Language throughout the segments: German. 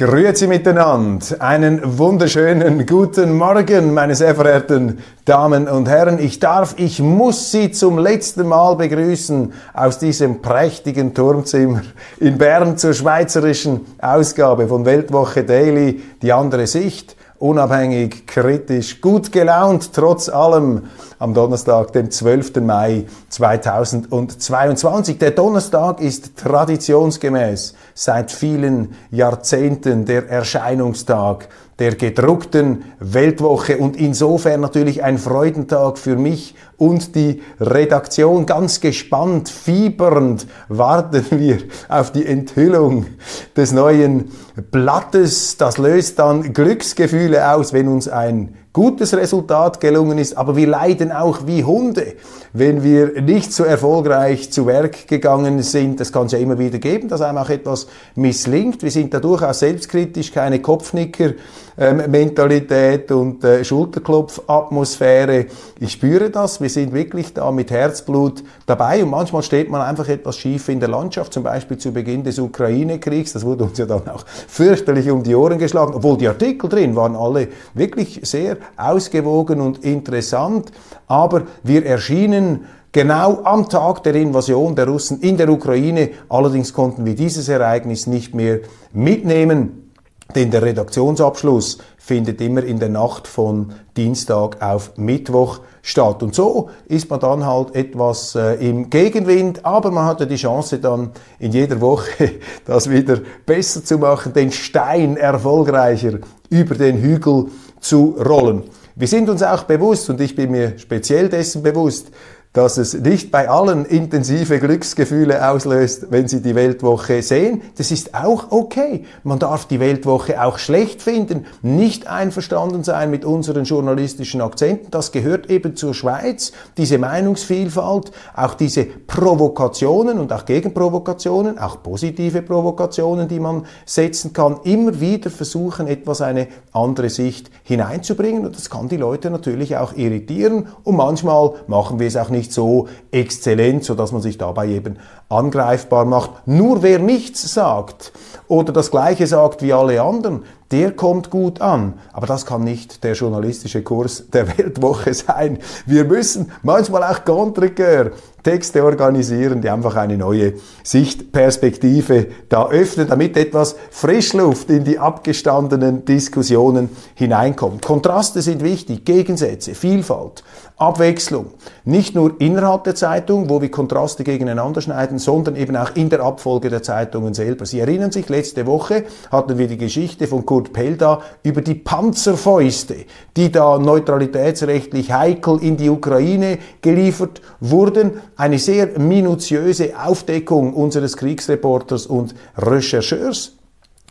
Grüezi miteinander. Einen wunderschönen guten Morgen, meine sehr verehrten Damen und Herren. Ich darf, ich muss Sie zum letzten Mal begrüßen aus diesem prächtigen Turmzimmer in Bern zur schweizerischen Ausgabe von Weltwoche Daily, die andere Sicht unabhängig, kritisch, gut gelaunt, trotz allem am Donnerstag, dem 12. Mai 2022. Der Donnerstag ist traditionsgemäß seit vielen Jahrzehnten der Erscheinungstag der gedruckten Weltwoche und insofern natürlich ein Freudentag für mich und die Redaktion. Ganz gespannt, fiebernd warten wir auf die Enthüllung des neuen Blattes. Das löst dann Glücksgefühle aus, wenn uns ein gutes Resultat gelungen ist, aber wir leiden auch wie Hunde, wenn wir nicht so erfolgreich zu Werk gegangen sind. Das kann es ja immer wieder geben, dass einem auch etwas misslingt. Wir sind da durchaus selbstkritisch, keine Kopfnicker-Mentalität und äh, Schulterklopf-Atmosphäre. Ich spüre das, wir sind wirklich da mit Herzblut dabei und manchmal steht man einfach etwas schief in der Landschaft, zum Beispiel zu Beginn des Ukraine-Kriegs. Das wurde uns ja dann auch fürchterlich um die Ohren geschlagen, obwohl die Artikel drin waren alle wirklich sehr ausgewogen und interessant, aber wir erschienen genau am Tag der Invasion der Russen in der Ukraine. Allerdings konnten wir dieses Ereignis nicht mehr mitnehmen, denn der Redaktionsabschluss findet immer in der Nacht von Dienstag auf Mittwoch statt. Und so ist man dann halt etwas äh, im Gegenwind, aber man hatte die Chance dann in jeder Woche das wieder besser zu machen, den Stein erfolgreicher über den Hügel zu rollen. Wir sind uns auch bewusst, und ich bin mir speziell dessen bewusst, dass es nicht bei allen intensive Glücksgefühle auslöst, wenn sie die Weltwoche sehen. Das ist auch okay. Man darf die Weltwoche auch schlecht finden, nicht einverstanden sein mit unseren journalistischen Akzenten. Das gehört eben zur Schweiz, diese Meinungsvielfalt, auch diese Provokationen und auch Gegenprovokationen, auch positive Provokationen, die man setzen kann, immer wieder versuchen, etwas eine andere Sicht hineinzubringen. Und das kann die Leute natürlich auch irritieren. Und manchmal machen wir es auch nicht nicht so exzellent, sodass man sich dabei eben angreifbar macht. Nur wer nichts sagt oder das Gleiche sagt wie alle anderen, der kommt gut an. Aber das kann nicht der journalistische Kurs der Weltwoche sein. Wir müssen manchmal auch contre Texte organisieren, die einfach eine neue Sichtperspektive da öffnen, damit etwas Frischluft in die abgestandenen Diskussionen hineinkommt. Kontraste sind wichtig, Gegensätze, Vielfalt, Abwechslung. Nicht nur innerhalb der Zeitung, wo wir Kontraste gegeneinander schneiden, sondern eben auch in der Abfolge der Zeitungen selber. Sie erinnern sich, letzte Woche hatten wir die Geschichte von Kurt Pelda über die Panzerfäuste, die da neutralitätsrechtlich heikel in die Ukraine geliefert wurden. Eine sehr minutiöse Aufdeckung unseres Kriegsreporters und Rechercheurs.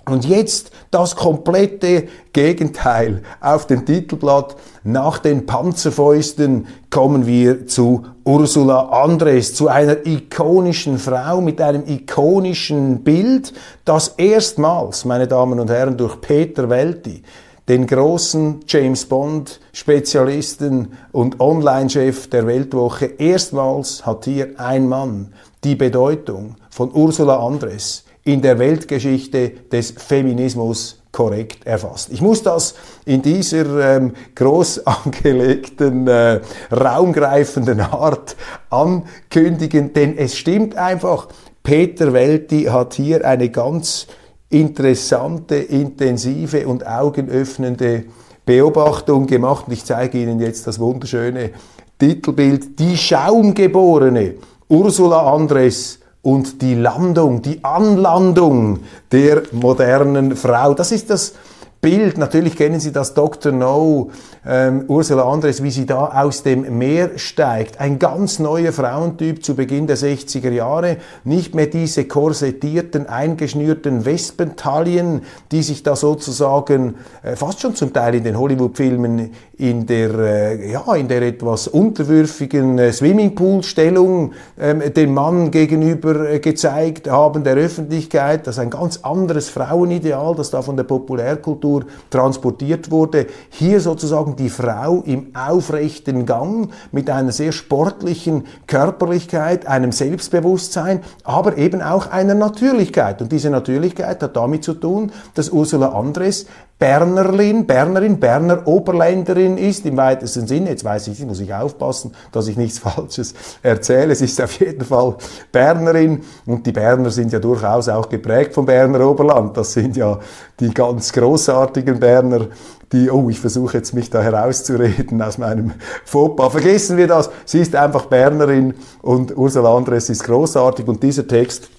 Und jetzt das komplette Gegenteil auf dem Titelblatt. Nach den Panzerfäusten kommen wir zu Ursula Andres, zu einer ikonischen Frau mit einem ikonischen Bild, das erstmals, meine Damen und Herren, durch Peter Welti, den großen James Bond Spezialisten und Online-Chef der Weltwoche, erstmals hat hier ein Mann die Bedeutung von Ursula Andres in der Weltgeschichte des Feminismus korrekt erfasst. Ich muss das in dieser ähm, groß angelegten, äh, raumgreifenden Art ankündigen, denn es stimmt einfach, Peter Welti hat hier eine ganz interessante, intensive und augenöffnende Beobachtung gemacht. Und ich zeige Ihnen jetzt das wunderschöne Titelbild. Die Schaumgeborene Ursula Andres und die Landung, die Anlandung der modernen Frau. Das ist das Bild, natürlich kennen Sie das Dr. No, ähm, Ursula Andres, wie sie da aus dem Meer steigt. Ein ganz neuer Frauentyp zu Beginn der 60er Jahre. Nicht mehr diese korsettierten, eingeschnürten Wespentaillen, die sich da sozusagen äh, fast schon zum Teil in den Hollywood-Filmen in der, äh, ja, in der etwas unterwürfigen äh, Swimmingpool-Stellung ähm, dem Mann gegenüber äh, gezeigt haben, der Öffentlichkeit. Das ist ein ganz anderes Frauenideal, das da von der Populärkultur transportiert wurde. Hier sozusagen die Frau im aufrechten Gang mit einer sehr sportlichen Körperlichkeit, einem Selbstbewusstsein, aber eben auch einer Natürlichkeit. Und diese Natürlichkeit hat damit zu tun, dass Ursula Andres Bernerlin, Bernerin, Berner Oberländerin ist, im weitesten Sinne. Jetzt weiß ich, muss ich aufpassen, dass ich nichts Falsches erzähle. Es ist auf jeden Fall Bernerin und die Berner sind ja durchaus auch geprägt vom Berner Oberland. Das sind ja die ganz großartigen Berner, die, oh, ich versuche jetzt mich da herauszureden aus meinem Fauxpas. Vergessen wir das. Sie ist einfach Bernerin und Ursula Andres ist großartig und dieser Text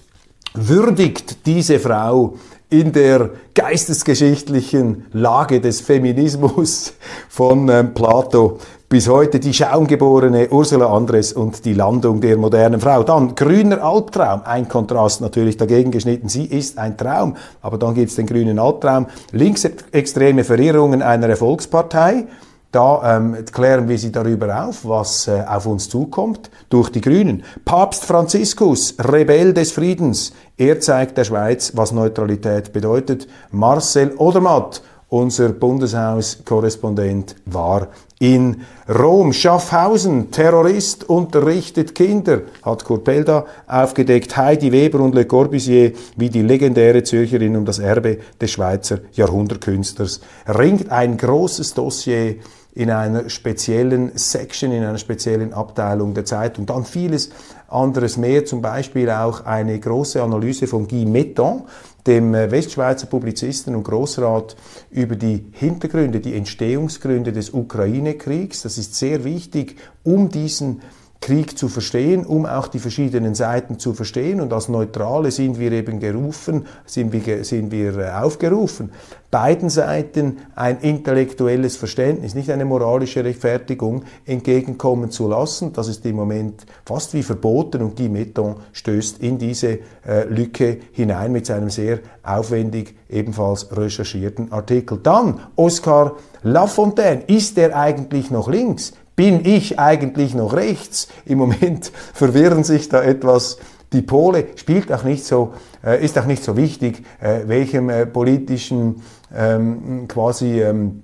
würdigt diese Frau in der geistesgeschichtlichen Lage des Feminismus von ähm, Plato bis heute die schaumgeborene Ursula Andres und die Landung der modernen Frau. Dann grüner Albtraum, ein Kontrast natürlich dagegen geschnitten. Sie ist ein Traum, aber dann gibt es den grünen Albtraum. Linksextreme Verirrungen einer Erfolgspartei. Da ähm, klären wir Sie darüber auf, was äh, auf uns zukommt durch die Grünen. Papst Franziskus, Rebell des Friedens, er zeigt der Schweiz, was Neutralität bedeutet. Marcel Odermatt, unser Bundeshauskorrespondent, war in Rom. Schaffhausen, Terrorist unterrichtet Kinder, hat Kurt Pelda aufgedeckt. Heidi Weber und Le Corbusier, wie die legendäre Zürcherin um das Erbe des Schweizer Jahrhundertkünstlers, ringt ein großes Dossier in einer speziellen Section, in einer speziellen Abteilung der Zeitung. Dann vieles anderes mehr, zum Beispiel auch eine große Analyse von Guy Metton, dem äh, Westschweizer Publizisten und Großrat über die Hintergründe, die Entstehungsgründe des Ukraine-Kriegs. Das ist sehr wichtig, um diesen Krieg zu verstehen, um auch die verschiedenen Seiten zu verstehen. Und als Neutrale sind wir eben gerufen, sind wir, sind wir äh, aufgerufen, beiden Seiten ein intellektuelles Verständnis, nicht eine moralische Rechtfertigung entgegenkommen zu lassen. Das ist im Moment fast wie verboten und die Metton stößt in diese äh, Lücke hinein mit seinem sehr aufwendig ebenfalls recherchierten Artikel. Dann Oscar Lafontaine, ist er eigentlich noch links? Bin ich eigentlich noch rechts? Im Moment verwirren sich da etwas die Pole, spielt auch nicht so, äh, ist auch nicht so wichtig, äh, welchem äh, politischen ähm, quasi ähm,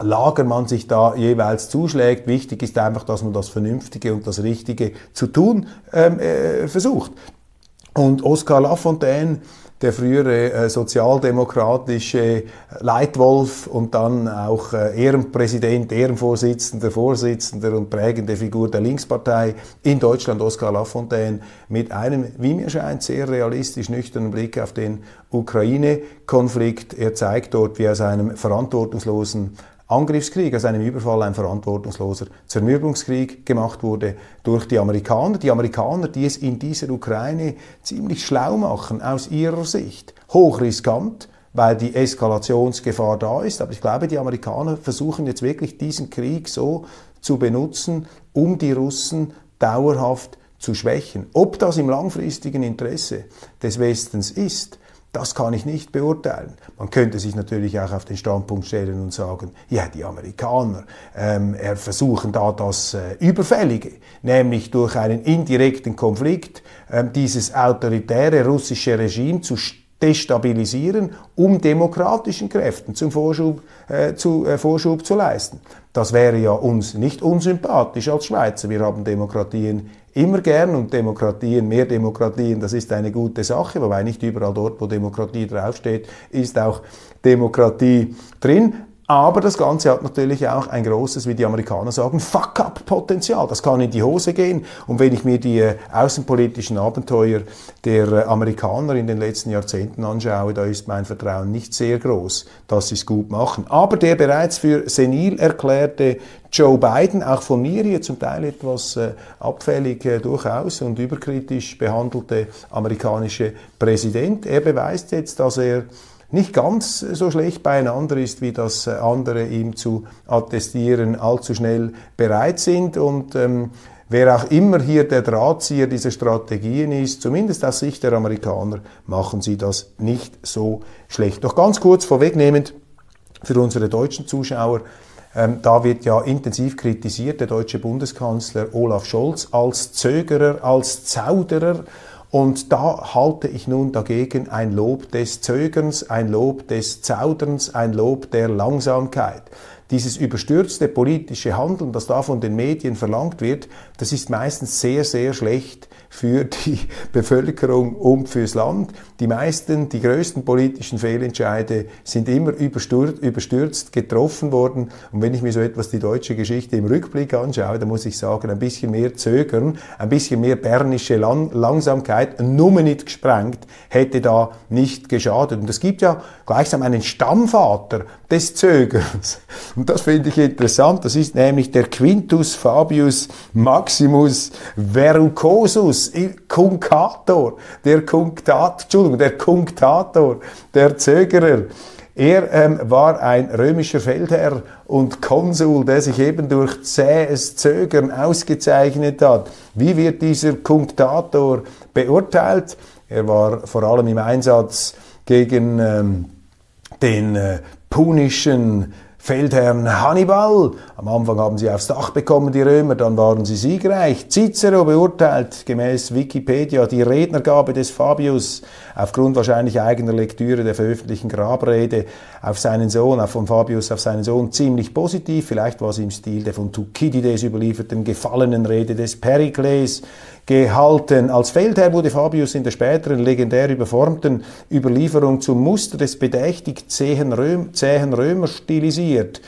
Lager man sich da jeweils zuschlägt. Wichtig ist einfach, dass man das Vernünftige und das Richtige zu tun ähm, äh, versucht. Und Oscar Lafontaine der frühere äh, sozialdemokratische Leitwolf und dann auch äh, Ehrenpräsident, Ehrenvorsitzender, Vorsitzender und prägende Figur der Linkspartei in Deutschland, Oskar Lafontaine, mit einem, wie mir scheint, sehr realistisch nüchternen Blick auf den Ukraine-Konflikt. Er zeigt dort, wie aus einem verantwortungslosen Angriffskrieg, also einem Überfall, ein verantwortungsloser Zermürbungskrieg gemacht wurde durch die Amerikaner. Die Amerikaner, die es in dieser Ukraine ziemlich schlau machen aus ihrer Sicht. Hochriskant, weil die Eskalationsgefahr da ist. Aber ich glaube, die Amerikaner versuchen jetzt wirklich diesen Krieg so zu benutzen, um die Russen dauerhaft zu schwächen. Ob das im langfristigen Interesse des Westens ist, das kann ich nicht beurteilen. Man könnte sich natürlich auch auf den Standpunkt stellen und sagen, ja, die Amerikaner ähm, versuchen da das äh, Überfällige, nämlich durch einen indirekten Konflikt ähm, dieses autoritäre russische Regime zu destabilisieren, um demokratischen Kräften zum Vorschub, äh, zu, äh, Vorschub zu leisten. Das wäre ja uns nicht unsympathisch als Schweizer. Wir haben Demokratien immer gern und Demokratien, mehr Demokratien, das ist eine gute Sache, wobei nicht überall dort, wo Demokratie draufsteht, ist auch Demokratie drin. Aber das Ganze hat natürlich auch ein großes, wie die Amerikaner sagen, Fuck-up-Potenzial. Das kann in die Hose gehen. Und wenn ich mir die äh, außenpolitischen Abenteuer der äh, Amerikaner in den letzten Jahrzehnten anschaue, da ist mein Vertrauen nicht sehr groß, dass sie es gut machen. Aber der bereits für senil erklärte Joe Biden, auch von mir hier zum Teil etwas äh, abfällig äh, durchaus und überkritisch behandelte amerikanische Präsident, er beweist jetzt, dass er nicht ganz so schlecht beieinander ist, wie das andere ihm zu attestieren allzu schnell bereit sind. Und ähm, wer auch immer hier der Drahtzieher dieser Strategien ist, zumindest aus Sicht der Amerikaner, machen sie das nicht so schlecht. Doch ganz kurz vorwegnehmend für unsere deutschen Zuschauer, ähm, da wird ja intensiv kritisiert, der deutsche Bundeskanzler Olaf Scholz als Zögerer, als Zauderer. Und da halte ich nun dagegen ein Lob des Zögerns, ein Lob des Zauderns, ein Lob der Langsamkeit. Dieses überstürzte politische Handeln, das da von den Medien verlangt wird, das ist meistens sehr, sehr schlecht für die Bevölkerung und fürs Land. Die meisten, die größten politischen Fehlentscheide sind immer überstürzt, überstürzt getroffen worden. Und wenn ich mir so etwas die deutsche Geschichte im Rückblick anschaue, dann muss ich sagen, ein bisschen mehr Zögern, ein bisschen mehr bernische Lang Langsamkeit, Nummer nicht gesprengt, hätte da nicht geschadet. Und es gibt ja gleichsam einen Stammvater des Zögerns. Und das finde ich interessant. Das ist nämlich der Quintus Fabius Maximus Verrucosus, Cunctator, der Cunctator, Entschuldigung, der Cunctator, der Zögerer. Er ähm, war ein römischer Feldherr und Konsul, der sich eben durch zähes Zögern ausgezeichnet hat. Wie wird dieser Cunctator beurteilt? Er war vor allem im Einsatz gegen ähm, den äh, punischen Feldherrn Hannibal. Am Anfang haben sie aufs Dach bekommen, die Römer, dann waren sie siegreich. Cicero beurteilt gemäß Wikipedia die Rednergabe des Fabius aufgrund wahrscheinlich eigener Lektüre der veröffentlichten Grabrede auf seinen Sohn, von Fabius auf seinen Sohn ziemlich positiv. Vielleicht war sie im Stil der von Thukydides überlieferten gefallenen Rede des Perikles gehalten. Als Feldherr wurde Fabius in der späteren legendär überformten Überlieferung zum Muster des bedächtig zähen, Röm, zähen Römer stilisiert.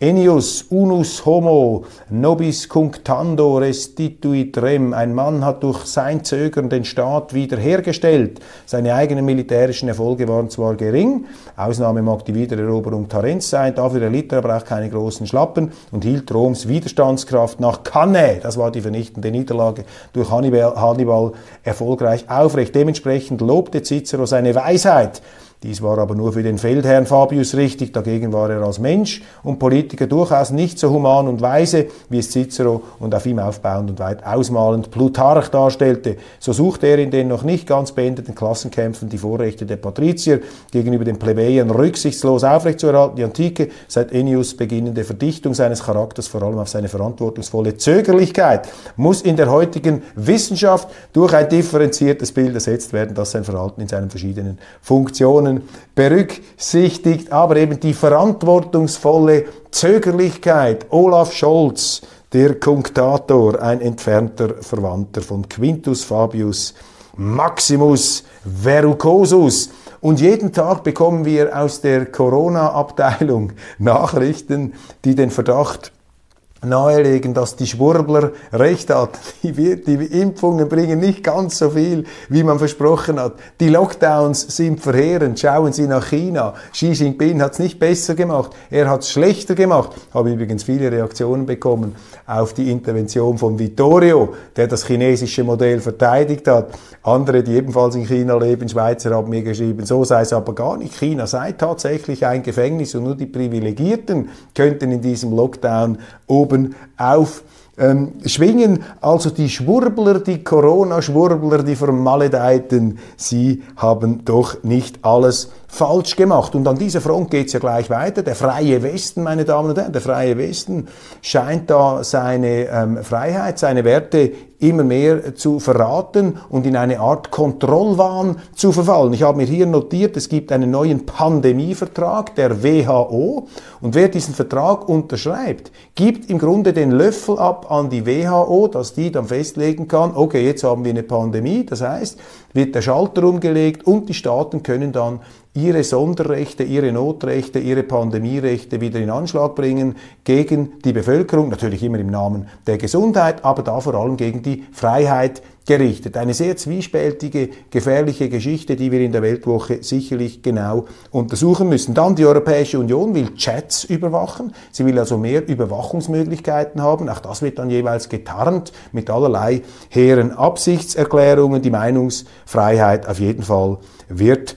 Enius unus homo nobis cunctando restituit rem. Ein Mann hat durch sein Zögern den Staat wiederhergestellt. Seine eigenen militärischen Erfolge waren zwar gering, Ausnahme mag die Wiedereroberung Tarents sein, dafür erlitt er aber auch keine großen Schlappen und hielt Roms Widerstandskraft nach Cannae, das war die vernichtende Niederlage durch Hannibal, Hannibal erfolgreich aufrecht. Dementsprechend lobte Cicero seine Weisheit dies war aber nur für den Feldherrn Fabius richtig, dagegen war er als Mensch und Politiker durchaus nicht so human und weise, wie es Cicero und auf ihm aufbauend und weit ausmalend Plutarch darstellte. So suchte er in den noch nicht ganz beendeten Klassenkämpfen die Vorrechte der Patrizier gegenüber den Plebejern rücksichtslos aufrechtzuerhalten. Die Antike, seit Ennius beginnende Verdichtung seines Charakters, vor allem auf seine verantwortungsvolle Zögerlichkeit, muss in der heutigen Wissenschaft durch ein differenziertes Bild ersetzt werden, das sein Verhalten in seinen verschiedenen Funktionen Situationen berücksichtigt, aber eben die verantwortungsvolle Zögerlichkeit. Olaf Scholz, der Kunktator, ein entfernter Verwandter von Quintus Fabius Maximus Verrucosus. Und jeden Tag bekommen wir aus der Corona-Abteilung Nachrichten, die den Verdacht nahelegen, dass die Schwurbler recht hat. Die, die, Impfungen bringen nicht ganz so viel, wie man versprochen hat. Die Lockdowns sind verheerend. Schauen Sie nach China. Xi Jinping hat es nicht besser gemacht, er hat es schlechter gemacht. Habe übrigens viele Reaktionen bekommen auf die Intervention von Vittorio, der das chinesische Modell verteidigt hat. Andere, die ebenfalls in China leben, Schweizer, haben mir geschrieben, so sei es aber gar nicht. China sei tatsächlich ein Gefängnis und nur die Privilegierten könnten in diesem Lockdown oben auf ähm, schwingen. Also die Schwurbler, die Corona-Schwurbler, die Vermaledeiten, sie haben doch nicht alles falsch gemacht. Und an dieser Front geht es ja gleich weiter. Der freie Westen, meine Damen und Herren, der freie Westen scheint da seine ähm, Freiheit, seine Werte immer mehr zu verraten und in eine Art Kontrollwahn zu verfallen. Ich habe mir hier notiert, es gibt einen neuen Pandemievertrag der WHO und wer diesen Vertrag unterschreibt, gibt im Grunde den Löffel ab an die WHO, dass die dann festlegen kann, okay, jetzt haben wir eine Pandemie, das heißt, wird der Schalter umgelegt und die Staaten können dann ihre Sonderrechte, ihre Notrechte, ihre Pandemierechte wieder in Anschlag bringen gegen die Bevölkerung, natürlich immer im Namen der Gesundheit, aber da vor allem gegen die Freiheit gerichtet. Eine sehr zwiespältige, gefährliche Geschichte, die wir in der Weltwoche sicherlich genau untersuchen müssen. Dann die Europäische Union will Chats überwachen. Sie will also mehr Überwachungsmöglichkeiten haben. Auch das wird dann jeweils getarnt mit allerlei hehren Absichtserklärungen. Die Meinungsfreiheit auf jeden Fall wird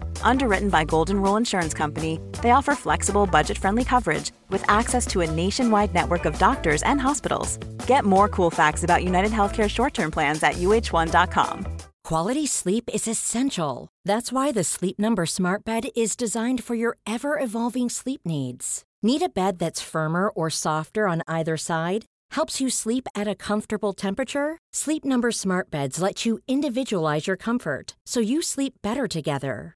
Underwritten by Golden Rule Insurance Company, they offer flexible, budget friendly coverage with access to a nationwide network of doctors and hospitals. Get more cool facts about United Healthcare short term plans at uh1.com. Quality sleep is essential. That's why the Sleep Number Smart Bed is designed for your ever evolving sleep needs. Need a bed that's firmer or softer on either side? Helps you sleep at a comfortable temperature? Sleep Number Smart Beds let you individualize your comfort so you sleep better together.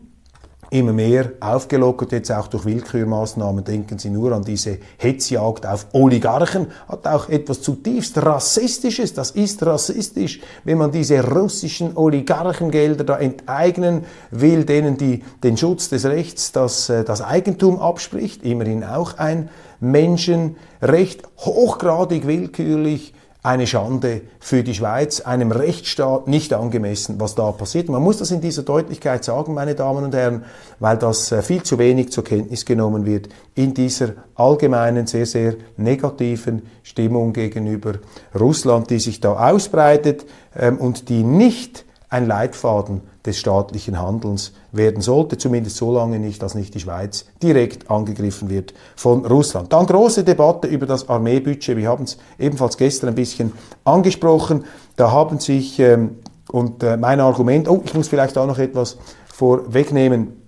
Immer mehr aufgelockert, jetzt auch durch Willkürmaßnahmen. Denken Sie nur an diese Hetzjagd auf Oligarchen, hat auch etwas zutiefst Rassistisches. Das ist rassistisch, wenn man diese russischen Oligarchengelder da enteignen will, denen die den Schutz des Rechts, das, äh, das Eigentum abspricht. Immerhin auch ein Menschenrecht, hochgradig willkürlich eine Schande für die Schweiz, einem Rechtsstaat nicht angemessen, was da passiert. Man muss das in dieser Deutlichkeit sagen, meine Damen und Herren, weil das äh, viel zu wenig zur Kenntnis genommen wird in dieser allgemeinen, sehr, sehr negativen Stimmung gegenüber Russland, die sich da ausbreitet ähm, und die nicht ein Leitfaden des staatlichen Handelns werden sollte, zumindest so lange nicht, dass nicht die Schweiz direkt angegriffen wird von Russland. Dann große Debatte über das Armeebudget. Wir haben es ebenfalls gestern ein bisschen angesprochen. Da haben sich, ähm, und äh, mein Argument, oh, ich muss vielleicht auch noch etwas vorwegnehmen,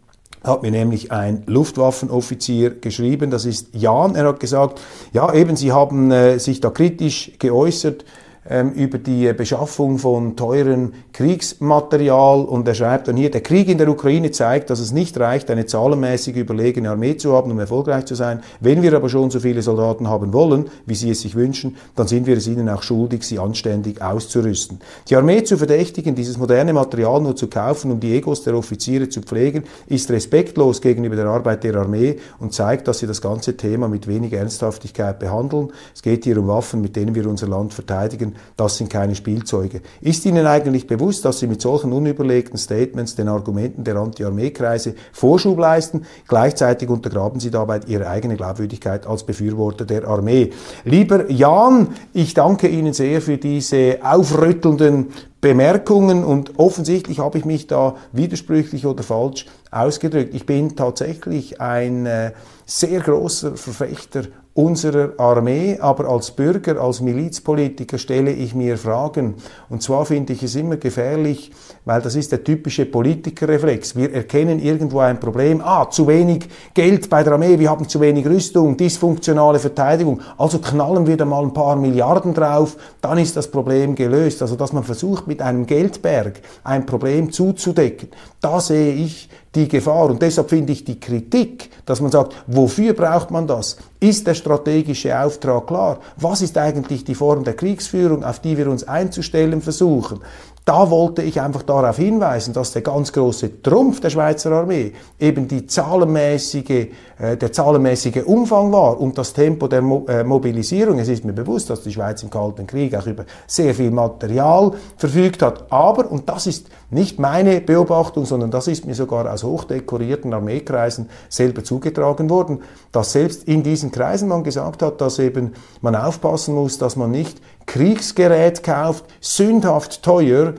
hat mir nämlich ein Luftwaffenoffizier geschrieben, das ist Jan, er hat gesagt, ja eben, Sie haben äh, sich da kritisch geäußert über die Beschaffung von teuren Kriegsmaterial und er schreibt dann hier, der Krieg in der Ukraine zeigt, dass es nicht reicht, eine zahlenmäßig überlegene Armee zu haben, um erfolgreich zu sein. Wenn wir aber schon so viele Soldaten haben wollen, wie sie es sich wünschen, dann sind wir es ihnen auch schuldig, sie anständig auszurüsten. Die Armee zu verdächtigen, dieses moderne Material nur zu kaufen, um die Egos der Offiziere zu pflegen, ist respektlos gegenüber der Arbeit der Armee und zeigt, dass sie das ganze Thema mit wenig Ernsthaftigkeit behandeln. Es geht hier um Waffen, mit denen wir unser Land verteidigen das sind keine Spielzeuge. Ist Ihnen eigentlich bewusst, dass Sie mit solchen unüberlegten Statements den Argumenten der Anti-Armee-Kreise Vorschub leisten? Gleichzeitig untergraben Sie dabei Ihre eigene Glaubwürdigkeit als Befürworter der Armee. Lieber Jan, ich danke Ihnen sehr für diese aufrüttelnden Bemerkungen und offensichtlich habe ich mich da widersprüchlich oder falsch ausgedrückt. Ich bin tatsächlich ein äh, sehr großer Verfechter unserer Armee, aber als Bürger, als Milizpolitiker stelle ich mir Fragen. Und zwar finde ich es immer gefährlich, weil das ist der typische Politikerreflex. Wir erkennen irgendwo ein Problem. Ah, zu wenig Geld bei der Armee, wir haben zu wenig Rüstung, dysfunktionale Verteidigung. Also knallen wir da mal ein paar Milliarden drauf, dann ist das Problem gelöst. Also, dass man versucht, mit einem Geldberg ein Problem zuzudecken, da sehe ich die Gefahr. Und deshalb finde ich die Kritik, dass man sagt, wofür braucht man das? Ist der strategische Auftrag klar? Was ist eigentlich die Form der Kriegsführung, auf die wir uns einzustellen versuchen? Da wollte ich einfach darauf hinweisen, dass der ganz große Trumpf der Schweizer Armee eben die zahlenmäßige, äh, der zahlenmäßige Umfang war und das Tempo der äh, Mobilisierung. Es ist mir bewusst, dass die Schweiz im Kalten Krieg auch über sehr viel Material verfügt hat. Aber, und das ist nicht meine Beobachtung, sondern das ist mir sogar aus hochdekorierten Armeekreisen selber zugetragen worden, dass selbst in diesen Kreisen man gesagt hat, dass eben man aufpassen muss, dass man nicht Kriegsgerät kauft, sündhaft teuer,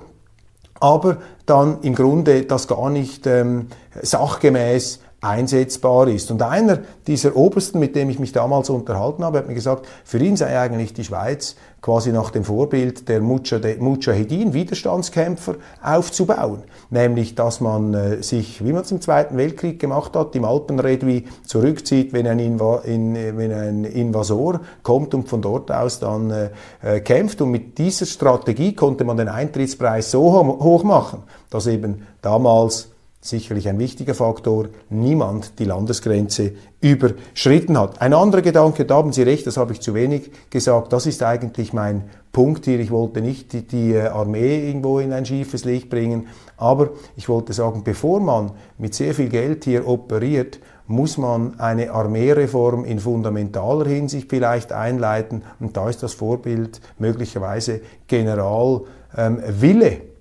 aber dann im Grunde das gar nicht ähm, sachgemäß einsetzbar ist. Und einer dieser Obersten, mit dem ich mich damals unterhalten habe, hat mir gesagt, für ihn sei eigentlich die Schweiz quasi nach dem Vorbild der Mujahedin, Widerstandskämpfer, aufzubauen. Nämlich, dass man äh, sich, wie man es im Zweiten Weltkrieg gemacht hat, im Alpenredui zurückzieht, wenn ein, Inva in, wenn ein Invasor kommt und von dort aus dann äh, äh kämpft. Und mit dieser Strategie konnte man den Eintrittspreis so hoch machen, dass eben damals sicherlich ein wichtiger Faktor, niemand die Landesgrenze überschritten hat. Ein anderer Gedanke, da haben Sie recht, das habe ich zu wenig gesagt, das ist eigentlich mein Punkt hier. Ich wollte nicht die, die Armee irgendwo in ein schiefes Licht bringen, aber ich wollte sagen, bevor man mit sehr viel Geld hier operiert, muss man eine Armeereform in fundamentaler Hinsicht vielleicht einleiten. Und da ist das Vorbild möglicherweise General ähm, Wille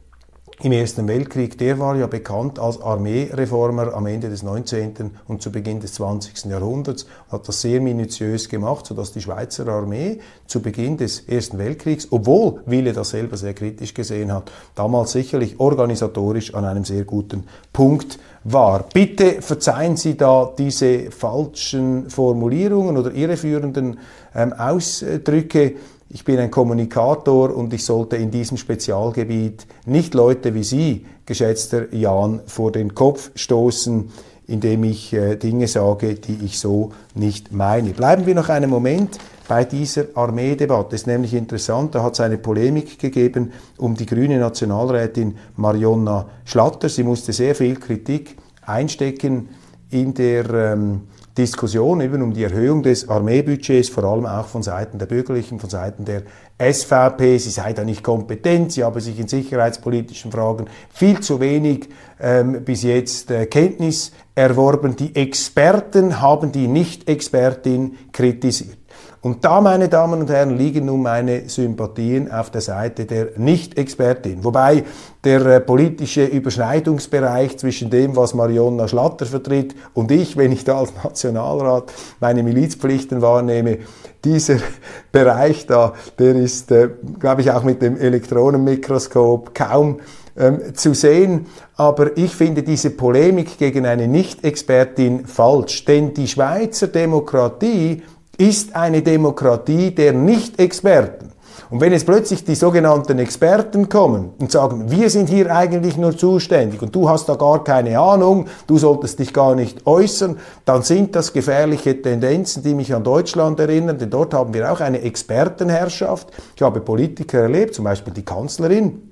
im Ersten Weltkrieg, der war ja bekannt als Armeereformer am Ende des 19. und zu Beginn des 20. Jahrhunderts, hat das sehr minutiös gemacht, sodass die Schweizer Armee zu Beginn des Ersten Weltkriegs, obwohl Wille das selber sehr kritisch gesehen hat, damals sicherlich organisatorisch an einem sehr guten Punkt war. Bitte verzeihen Sie da diese falschen Formulierungen oder irreführenden ähm, Ausdrücke. Ich bin ein Kommunikator und ich sollte in diesem Spezialgebiet nicht Leute wie Sie, geschätzter Jan, vor den Kopf stoßen, indem ich äh, Dinge sage, die ich so nicht meine. Bleiben wir noch einen Moment bei dieser Armeedebatte. Ist nämlich interessant, da hat es eine Polemik gegeben um die grüne Nationalrätin Marionna Schlatter. Sie musste sehr viel Kritik einstecken in der ähm, Diskussion eben um die Erhöhung des Armeebudgets, vor allem auch von Seiten der Bürgerlichen, von Seiten der SVP. Sie sei da nicht kompetent, sie habe sich in sicherheitspolitischen Fragen viel zu wenig ähm, bis jetzt äh, Kenntnis erworben. Die Experten haben die Nicht-Expertin kritisiert. Und da, meine Damen und Herren, liegen nun meine Sympathien auf der Seite der Nicht-Expertin. Wobei der äh, politische Überschneidungsbereich zwischen dem, was Marionna Schlatter vertritt und ich, wenn ich da als Nationalrat meine Milizpflichten wahrnehme, dieser Bereich da, der ist, äh, glaube ich, auch mit dem Elektronenmikroskop kaum ähm, zu sehen. Aber ich finde diese Polemik gegen eine Nicht-Expertin falsch, denn die Schweizer Demokratie ist eine Demokratie der Nicht-Experten. Und wenn jetzt plötzlich die sogenannten Experten kommen und sagen, wir sind hier eigentlich nur zuständig und du hast da gar keine Ahnung, du solltest dich gar nicht äußern, dann sind das gefährliche Tendenzen, die mich an Deutschland erinnern, denn dort haben wir auch eine Expertenherrschaft. Ich habe Politiker erlebt, zum Beispiel die Kanzlerin,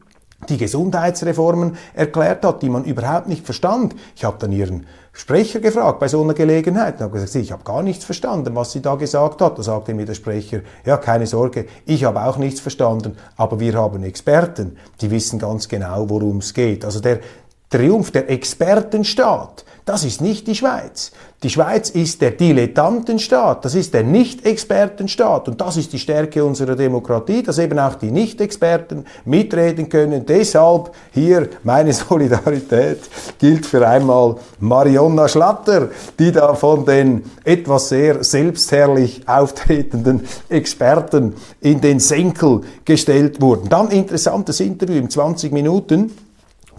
die Gesundheitsreformen erklärt hat, die man überhaupt nicht verstand. Ich habe dann ihren Sprecher gefragt bei so einer Gelegenheit und habe gesagt, ich habe gar nichts verstanden, was sie da gesagt hat. Da sagte mir der Sprecher, ja, keine Sorge, ich habe auch nichts verstanden, aber wir haben Experten, die wissen ganz genau, worum es geht. Also der Triumph der Expertenstaat, das ist nicht die Schweiz. Die Schweiz ist der Dilettantenstaat, das ist der Nicht-Expertenstaat und das ist die Stärke unserer Demokratie, dass eben auch die Nicht-Experten mitreden können. Deshalb hier meine Solidarität gilt für einmal Marionna Schlatter, die da von den etwas sehr selbstherrlich auftretenden Experten in den Senkel gestellt wurden. Dann interessantes Interview in 20 Minuten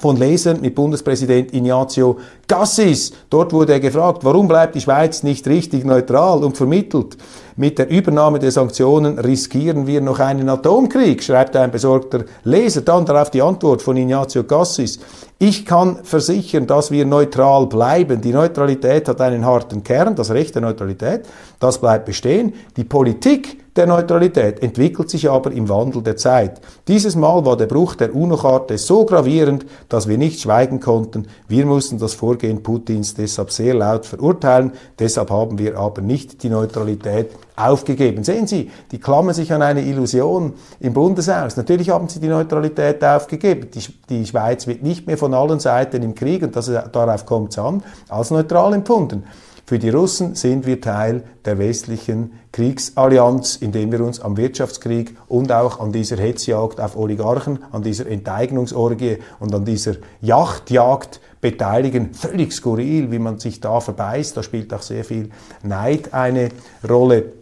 von Lesern mit Bundespräsident Ignazio Cassis. Dort wurde er gefragt, warum bleibt die Schweiz nicht richtig neutral und vermittelt? Mit der Übernahme der Sanktionen riskieren wir noch einen Atomkrieg, schreibt ein besorgter Leser. Dann darauf die Antwort von Ignazio Cassis. Ich kann versichern, dass wir neutral bleiben. Die Neutralität hat einen harten Kern, das Recht der Neutralität, das bleibt bestehen. Die Politik der Neutralität entwickelt sich aber im Wandel der Zeit. Dieses Mal war der Bruch der UNO-Karte so gravierend, dass wir nicht schweigen konnten. Wir mussten das Vorgehen Putins deshalb sehr laut verurteilen. Deshalb haben wir aber nicht die Neutralität aufgegeben. Sehen Sie, die klammern sich an eine Illusion im Bundeshaus. Natürlich haben sie die Neutralität aufgegeben. Die, die Schweiz wird nicht mehr von allen Seiten im Krieg, und das, darauf kommt es an, als neutral empfunden. Für die Russen sind wir Teil der westlichen Kriegsallianz, indem wir uns am Wirtschaftskrieg und auch an dieser Hetzjagd auf Oligarchen, an dieser Enteignungsorgie und an dieser Yachtjagd beteiligen. Völlig skurril, wie man sich da verbeißt. Da spielt auch sehr viel Neid eine Rolle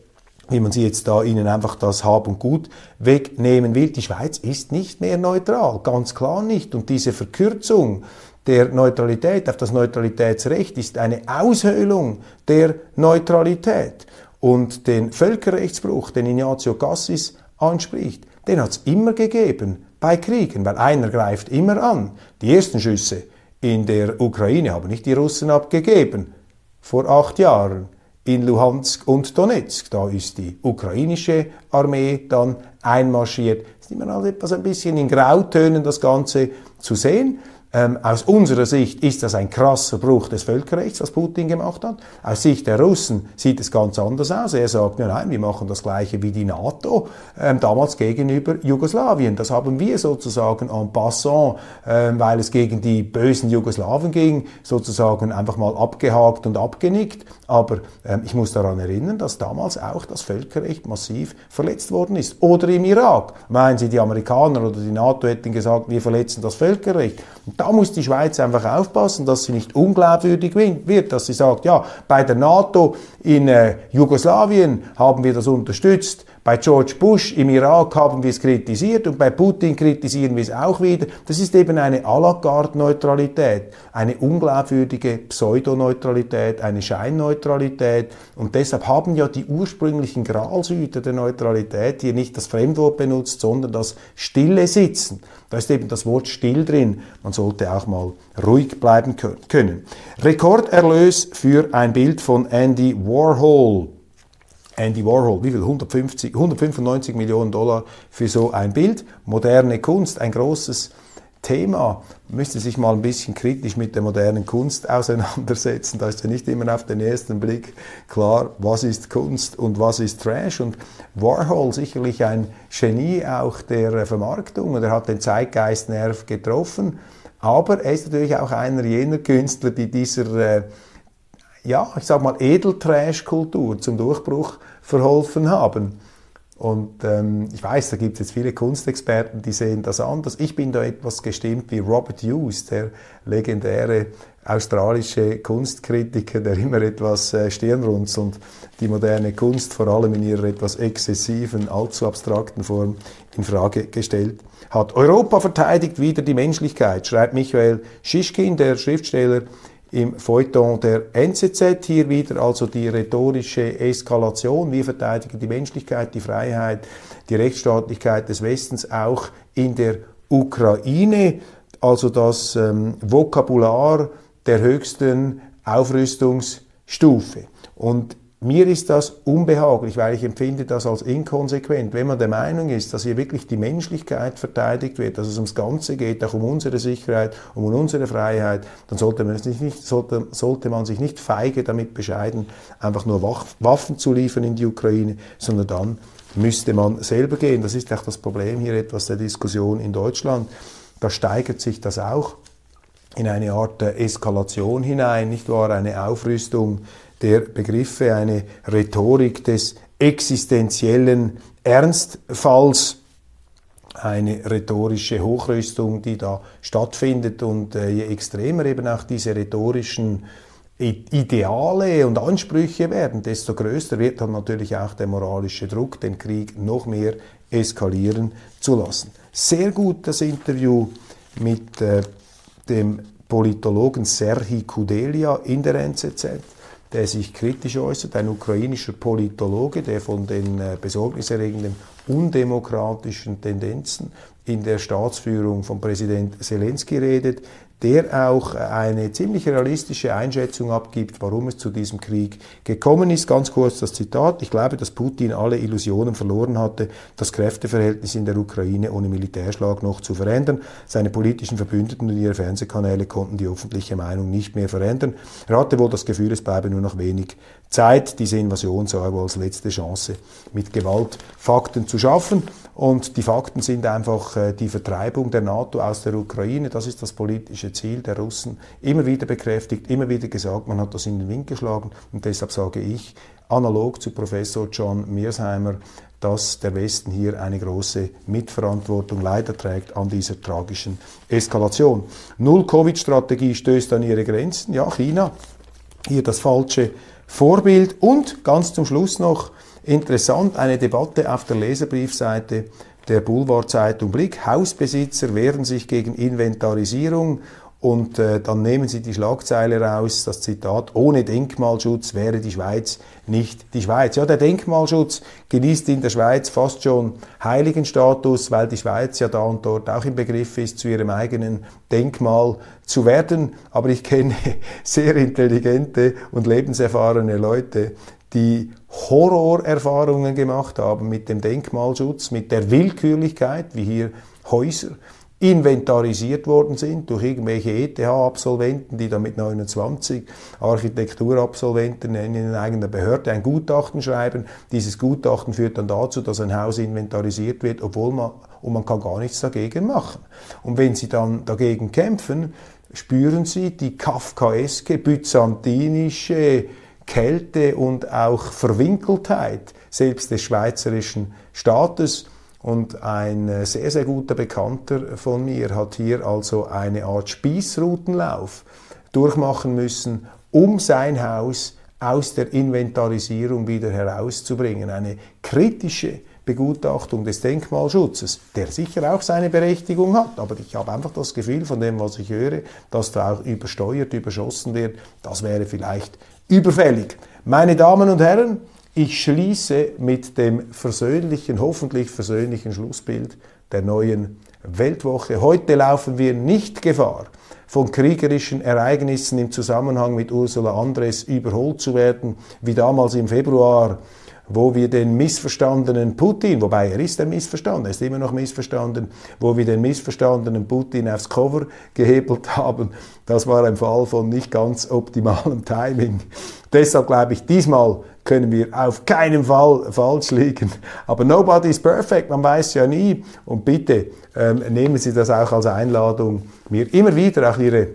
wie man sie jetzt da ihnen einfach das Hab und Gut wegnehmen will. Die Schweiz ist nicht mehr neutral, ganz klar nicht. Und diese Verkürzung der Neutralität, auf das Neutralitätsrecht ist eine Aushöhlung der Neutralität. Und den Völkerrechtsbruch, den Ignazio Cassis anspricht, den hat es immer gegeben bei Kriegen, weil einer greift immer an. Die ersten Schüsse in der Ukraine haben nicht die Russen abgegeben vor acht Jahren in Luhansk und Donetsk. Da ist die ukrainische Armee dann einmarschiert. Es ist immer noch etwas ein bisschen in Grautönen das Ganze zu sehen. Ähm, aus unserer Sicht ist das ein krasser Bruch des Völkerrechts, was Putin gemacht hat. Aus Sicht der Russen sieht es ganz anders aus. Er sagt, nein, wir machen das Gleiche wie die NATO, ähm, damals gegenüber Jugoslawien. Das haben wir sozusagen en passant, ähm, weil es gegen die bösen Jugoslawen ging, sozusagen einfach mal abgehakt und abgenickt. Aber ähm, ich muss daran erinnern, dass damals auch das Völkerrecht massiv verletzt worden ist. Oder im Irak. Meinen Sie, die Amerikaner oder die NATO hätten gesagt, wir verletzen das Völkerrecht. Da muss die Schweiz einfach aufpassen, dass sie nicht unglaubwürdig wird, dass sie sagt, ja, bei der NATO in äh, Jugoslawien haben wir das unterstützt, bei George Bush im Irak haben wir es kritisiert und bei Putin kritisieren wir es auch wieder. Das ist eben eine à la carte Neutralität, eine unglaubwürdige Pseudoneutralität, eine Scheinneutralität. Und deshalb haben ja die ursprünglichen Gralshüter der Neutralität hier nicht das Fremdwort benutzt, sondern das stille Sitzen. Da ist eben das Wort still drin. Man sollte auch mal ruhig bleiben können. Rekorderlös für ein Bild von Andy Warhol. Andy Warhol, wie viel? 150, 195 Millionen Dollar für so ein Bild. Moderne Kunst, ein großes Thema. Man müsste sich mal ein bisschen kritisch mit der modernen Kunst auseinandersetzen. Da ist ja nicht immer auf den ersten Blick klar, was ist Kunst und was ist Trash. Und Warhol sicherlich ein Genie auch der Vermarktung und er hat den Zeitgeistnerv getroffen. Aber er ist natürlich auch einer jener Künstler, die dieser, äh, ja, ich sag mal, Edeltrash-Kultur zum Durchbruch verholfen haben. Und ähm, ich weiß, da gibt es jetzt viele Kunstexperten, die sehen das anders. Ich bin da etwas gestimmt wie Robert Hughes, der legendäre australische Kunstkritiker, der immer etwas äh, stirnrunzelnd die moderne Kunst vor allem in ihrer etwas exzessiven, allzu abstrakten Form in Frage gestellt hat. Europa verteidigt wieder die Menschlichkeit, schreibt Michael Schischkin, der Schriftsteller im Feuilleton der NZZ hier wieder, also die rhetorische Eskalation. Wir verteidigen die Menschlichkeit, die Freiheit, die Rechtsstaatlichkeit des Westens auch in der Ukraine, also das ähm, Vokabular der höchsten Aufrüstungsstufe. Und mir ist das unbehaglich, weil ich empfinde das als inkonsequent. Wenn man der Meinung ist, dass hier wirklich die Menschlichkeit verteidigt wird, dass es ums Ganze geht, auch um unsere Sicherheit, um unsere Freiheit, dann sollte man, sich nicht, sollte, sollte man sich nicht feige damit bescheiden, einfach nur Waffen zu liefern in die Ukraine, sondern dann müsste man selber gehen. Das ist auch das Problem hier etwas der Diskussion in Deutschland. Da steigert sich das auch in eine Art Eskalation hinein, nicht wahr? Eine Aufrüstung der Begriffe, eine Rhetorik des existenziellen Ernstfalls, eine rhetorische Hochrüstung, die da stattfindet. Und äh, je extremer eben auch diese rhetorischen Ideale und Ansprüche werden, desto größer wird dann natürlich auch der moralische Druck, den Krieg noch mehr eskalieren zu lassen. Sehr gut das Interview mit äh, dem Politologen Serhi Kudelia in der NZZ der sich kritisch äußert, ein ukrainischer Politologe, der von den äh, besorgniserregenden undemokratischen Tendenzen in der Staatsführung von Präsident Zelensky redet, der auch eine ziemlich realistische Einschätzung abgibt, warum es zu diesem Krieg gekommen ist. Ganz kurz das Zitat. Ich glaube, dass Putin alle Illusionen verloren hatte, das Kräfteverhältnis in der Ukraine ohne Militärschlag noch zu verändern. Seine politischen Verbündeten und ihre Fernsehkanäle konnten die öffentliche Meinung nicht mehr verändern. Er hatte wohl das Gefühl, es bleibe nur noch wenig Zeit. Diese Invasion sah er als letzte Chance, mit Gewalt Fakten zu schaffen. Und die Fakten sind einfach äh, die Vertreibung der NATO aus der Ukraine. Das ist das politische Ziel der Russen. Immer wieder bekräftigt, immer wieder gesagt, man hat das in den Wind geschlagen. Und deshalb sage ich, analog zu Professor John Mearsheimer, dass der Westen hier eine große Mitverantwortung leider trägt an dieser tragischen Eskalation. Null-Covid-Strategie stößt an ihre Grenzen. Ja, China, hier das falsche Vorbild. Und ganz zum Schluss noch, Interessant, eine Debatte auf der Leserbriefseite der Boulevardzeitung Blick. Hausbesitzer wehren sich gegen Inventarisierung und äh, dann nehmen Sie die Schlagzeile raus, das Zitat, ohne Denkmalschutz wäre die Schweiz nicht die Schweiz. Ja, der Denkmalschutz genießt in der Schweiz fast schon Heiligenstatus, weil die Schweiz ja da und dort auch im Begriff ist, zu ihrem eigenen Denkmal zu werden. Aber ich kenne sehr intelligente und lebenserfahrene Leute, die Horrorerfahrungen gemacht haben mit dem Denkmalschutz, mit der Willkürlichkeit, wie hier Häuser inventarisiert worden sind durch irgendwelche ETH-Absolventen, die da mit 29 Architekturabsolventen in einer eigenen Behörde ein Gutachten schreiben. Dieses Gutachten führt dann dazu, dass ein Haus inventarisiert wird, obwohl man, und man kann gar nichts dagegen machen. Und wenn sie dann dagegen kämpfen, spüren sie die kafkaeske, byzantinische Kälte und auch Verwinkeltheit selbst des schweizerischen Staates und ein äh, sehr, sehr guter Bekannter von mir hat hier also eine Art Spießrutenlauf durchmachen müssen, um sein Haus aus der Inventarisierung wieder herauszubringen. Eine kritische Begutachtung des Denkmalschutzes, der sicher auch seine Berechtigung hat, aber ich habe einfach das Gefühl von dem, was ich höre, dass da auch übersteuert, überschossen wird. Das wäre vielleicht überfällig. Meine Damen und Herren, ich schließe mit dem versöhnlichen, hoffentlich versöhnlichen Schlussbild der neuen Weltwoche. Heute laufen wir nicht Gefahr, von kriegerischen Ereignissen im Zusammenhang mit Ursula Andres überholt zu werden, wie damals im Februar wo wir den missverstandenen Putin, wobei er ist ein Missverstand, er ist immer noch missverstanden, wo wir den missverstandenen Putin aufs Cover gehebelt haben, das war ein Fall von nicht ganz optimalem Timing. Deshalb glaube ich, diesmal können wir auf keinen Fall falsch liegen. Aber nobody is perfect, man weiß ja nie. Und bitte ähm, nehmen Sie das auch als Einladung, mir immer wieder auch Ihre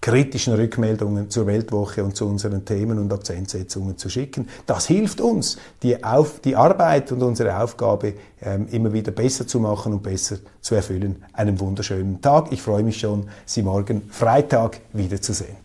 kritischen Rückmeldungen zur Weltwoche und zu unseren Themen und Akzentsetzungen zu schicken. Das hilft uns, die, Auf die Arbeit und unsere Aufgabe ähm, immer wieder besser zu machen und besser zu erfüllen. Einen wunderschönen Tag. Ich freue mich schon, Sie morgen Freitag wiederzusehen.